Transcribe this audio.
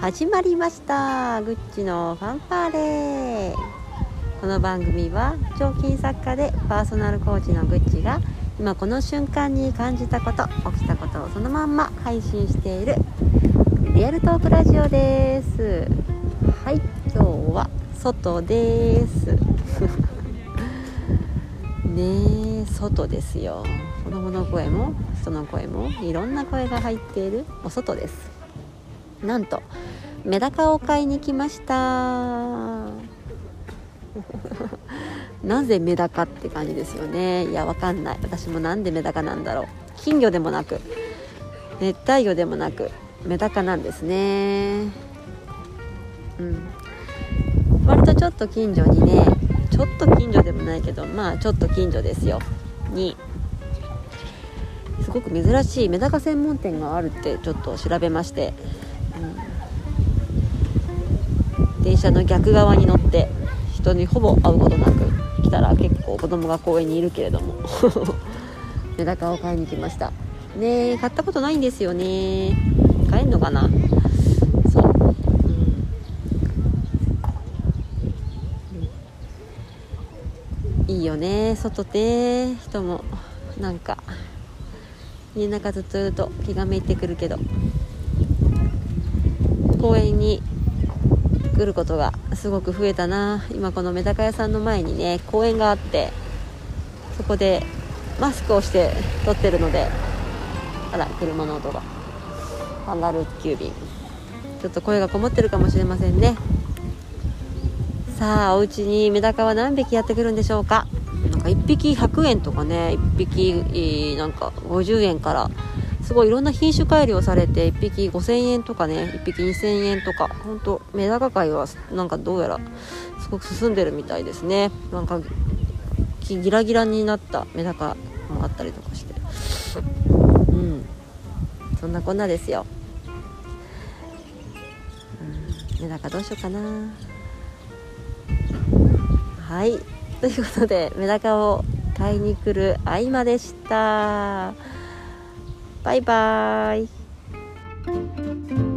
始まりました。グッチのファンファーレ。この番組は彫金作家でパーソナルコーチのグッチが今この瞬間に感じたこと起きたことをそのまんま配信しているリアルトークラジオです。はい今日は外です。ねえ外ですよ。子供の声も人の声もいろんな声が入っているお外です。なんとメダカを買いに来ました。なぜメダカって感じですよね。いやわかんない。私もなんでメダカなんだろう。金魚でもなく熱帯魚でもなくメダカなんですね。うん。割とちょっと近所にねちょっと近所でもないけどまあちょっと近所ですよ。に。すごく珍しいメダカ専門店があるってちょっと調べまして。電車の逆側に乗って人にほぼ会うことなく来たら結構子供が公園にいるけれども。メダカを買いに来ました。ね買ったことないんですよね。買えんのかな？そう、うん、いいよね外で。人もなんか家の中ずっといると気がめいてくるけど。公園に来ることがすごく増えたな。今このメダカ屋さんの前にね公園があってそこでマスクをして撮ってるのであら車の音が。カンガルー急便ちょっと声がこもってるかもしれませんね。さあお家にメダカは何匹やってくるんでしょうか。なんか1匹100円とかね1匹なんか50円からすごいいろんな品種改良されて1匹5000円とかね1匹2000円とか本当メダカ界はなんかどうやらすごく進んでるみたいですね。なんかギラギラになったメダカもあったりとかして。うん。そんなこんなですよ、うん、メダカどうしようかな。はい。ということでメダカを買いに来る合間でした。バイバーイ。